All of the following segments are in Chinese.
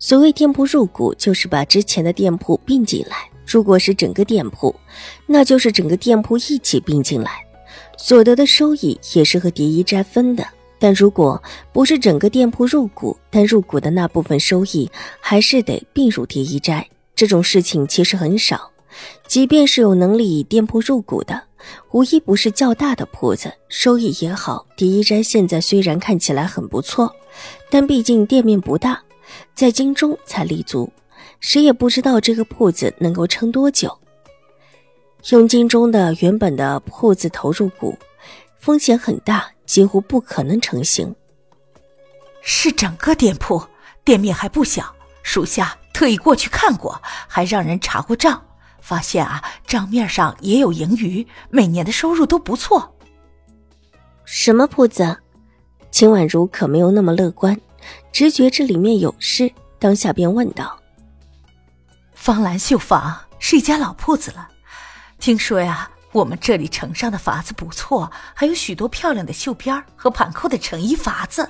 所谓店铺入股，就是把之前的店铺并进来。如果是整个店铺，那就是整个店铺一起并进来，所得的收益也是和蝶衣斋分的。但如果不是整个店铺入股，但入股的那部分收益还是得并入蝶衣斋。这种事情其实很少。即便是有能力以店铺入股的，无一不是较大的铺子，收益也好。蝶衣斋现在虽然看起来很不错，但毕竟店面不大。在京中才立足，谁也不知道这个铺子能够撑多久。用京中的原本的铺子投入股，风险很大，几乎不可能成型。是整个店铺，店面还不小，属下特意过去看过，还让人查过账，发现啊，账面上也有盈余，每年的收入都不错。什么铺子？秦婉如可没有那么乐观。直觉这里面有事，当下便问道：“方兰绣坊是一家老铺子了，听说呀，我们这里城上的法子不错，还有许多漂亮的绣边和盘扣的成衣法子。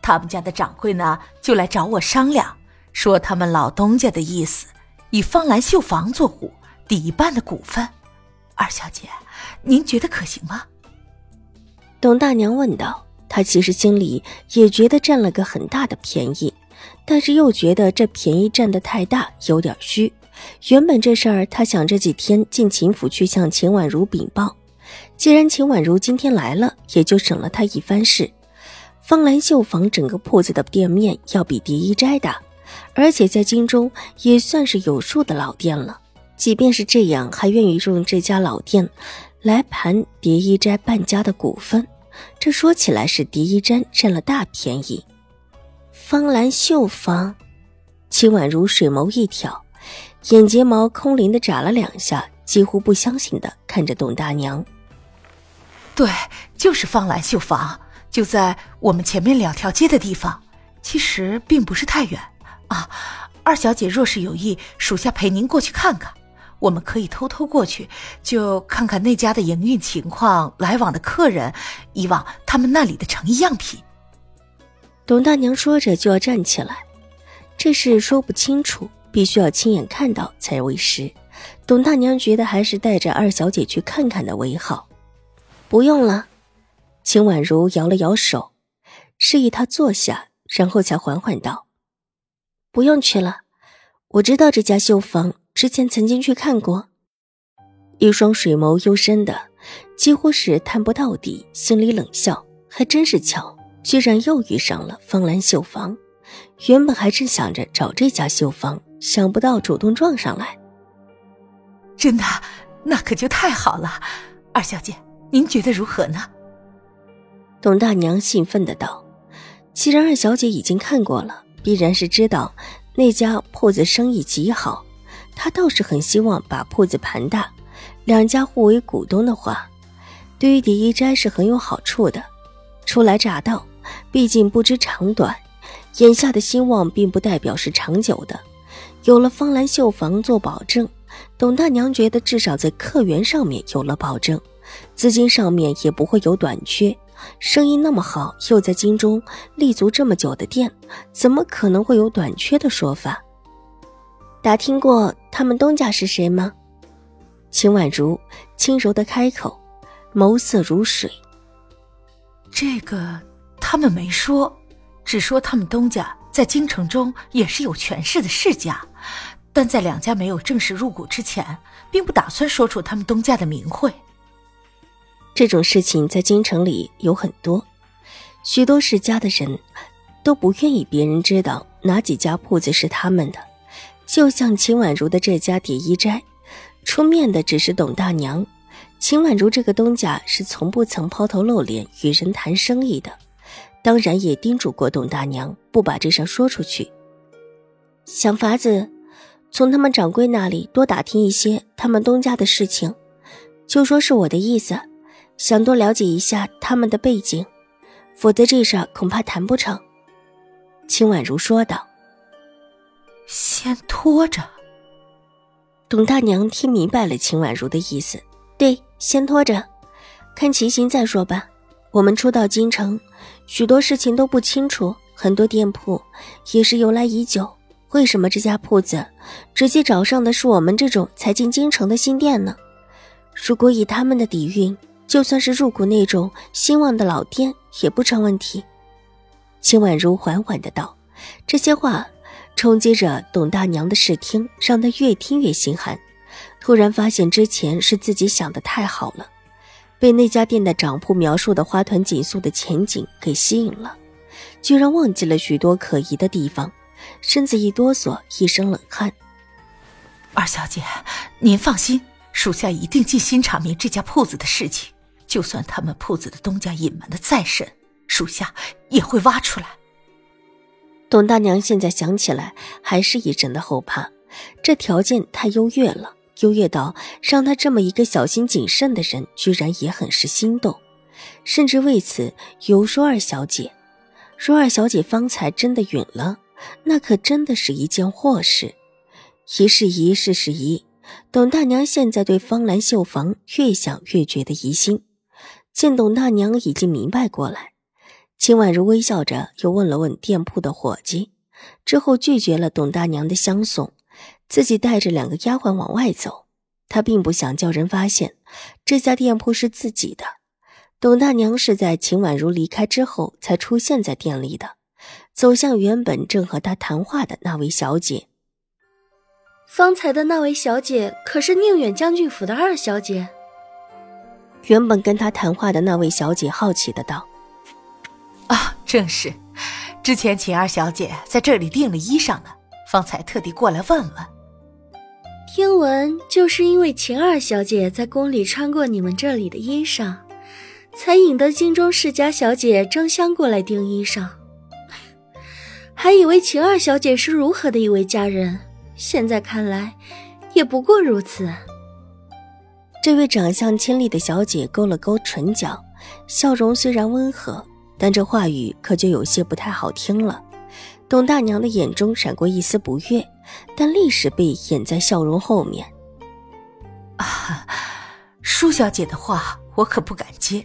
他们家的掌柜呢，就来找我商量，说他们老东家的意思，以方兰绣坊做股，抵一半的股份。二小姐，您觉得可行吗？”董大娘问道。他其实心里也觉得占了个很大的便宜，但是又觉得这便宜占的太大，有点虚。原本这事儿，他想这几天进秦府去向秦婉如禀报。既然秦婉如今天来了，也就省了他一番事。方兰绣坊整个铺子的店面要比蝶衣斋大，而且在京中也算是有数的老店了。即便是这样，还愿意用这家老店来盘蝶衣斋半家的股份。这说起来是狄一瞻占了大便宜。方兰绣坊，秦婉如水眸一挑，眼睫毛空灵的眨了两下，几乎不相信的看着董大娘。对，就是方兰绣坊，就在我们前面两条街的地方，其实并不是太远啊。二小姐若是有意，属下陪您过去看看。我们可以偷偷过去，就看看那家的营运情况，来往的客人，以往他们那里的成衣样品。董大娘说着就要站起来，这事说不清楚，必须要亲眼看到才为实。董大娘觉得还是带着二小姐去看看的为好。不用了，秦婉如摇了摇手，示意她坐下，然后才缓缓道：“不用去了，我知道这家绣坊。”之前曾经去看过，一双水眸幽深的，几乎是探不到底，心里冷笑，还真是巧，居然又遇上了方兰绣坊。原本还正想着找这家绣坊，想不到主动撞上来。真的，那可就太好了。二小姐，您觉得如何呢？董大娘兴奋的道：“既然二小姐已经看过了，必然是知道那家铺子生意极好。”他倒是很希望把铺子盘大，两家互为股东的话，对于第一斋是很有好处的。初来乍到，毕竟不知长短，眼下的兴旺并不代表是长久的。有了方兰绣坊做保证，董大娘觉得至少在客源上面有了保证，资金上面也不会有短缺。生意那么好，又在京中立足这么久的店，怎么可能会有短缺的说法？打听过他们东家是谁吗？秦婉如轻柔的开口，眸色如水。这个他们没说，只说他们东家在京城中也是有权势的世家，但在两家没有正式入股之前，并不打算说出他们东家的名讳。这种事情在京城里有很多，许多世家的人都不愿意别人知道哪几家铺子是他们的。就像秦婉如的这家蝶衣斋，出面的只是董大娘。秦婉如这个东家是从不曾抛头露脸与人谈生意的，当然也叮嘱过董大娘不把这事说出去。想法子从他们掌柜那里多打听一些他们东家的事情，就说是我的意思，想多了解一下他们的背景，否则这事恐怕谈不成。”秦婉如说道。“先拖着。”董大娘听明白了秦婉如的意思，对，先拖着，看情形再说吧。我们初到京城，许多事情都不清楚，很多店铺也是由来已久。为什么这家铺子直接找上的是我们这种才进京城的新店呢？如果以他们的底蕴，就算是入股那种兴旺的老店也不成问题。秦婉如缓缓的道，这些话冲击着董大娘的视听，让她越听越心寒。突然发现之前是自己想的太好了。被那家店的掌铺描述的花团锦簇的前景给吸引了，居然忘记了许多可疑的地方，身子一哆嗦，一身冷汗。二小姐，您放心，属下一定尽心查明这家铺子的事情。就算他们铺子的东家隐瞒的再深，属下也会挖出来。董大娘现在想起来还是一阵的后怕，这条件太优越了。优越到让她这么一个小心谨慎的人，居然也很是心动，甚至为此游说二小姐。若二小姐方才真的允了，那可真的是一件祸事。一是疑，事是疑。董大娘现在对方兰绣坊越想越觉得疑心。见董大娘已经明白过来，秦婉如微笑着又问了问店铺的伙计，之后拒绝了董大娘的相送。自己带着两个丫鬟往外走，她并不想叫人发现这家店铺是自己的。董大娘是在秦婉如离开之后才出现在店里的，走向原本正和她谈话的那位小姐。方才的那位小姐可是宁远将军府的二小姐？原本跟他谈话的那位小姐好奇的道：“啊，正是，之前秦二小姐在这里订了衣裳呢，方才特地过来问问。”听闻就是因为秦二小姐在宫里穿过你们这里的衣裳，才引得京中世家小姐争相过来订衣裳。还以为秦二小姐是如何的一位佳人，现在看来，也不过如此。这位长相清丽的小姐勾了勾唇角，笑容虽然温和，但这话语可就有些不太好听了。董大娘的眼中闪过一丝不悦。但立时被掩在笑容后面。啊，舒小姐的话我可不敢接。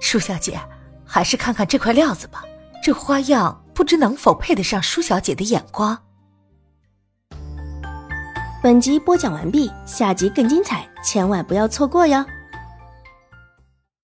舒小姐，还是看看这块料子吧，这花样不知能否配得上舒小姐的眼光。本集播讲完毕，下集更精彩，千万不要错过哟。